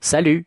Salut!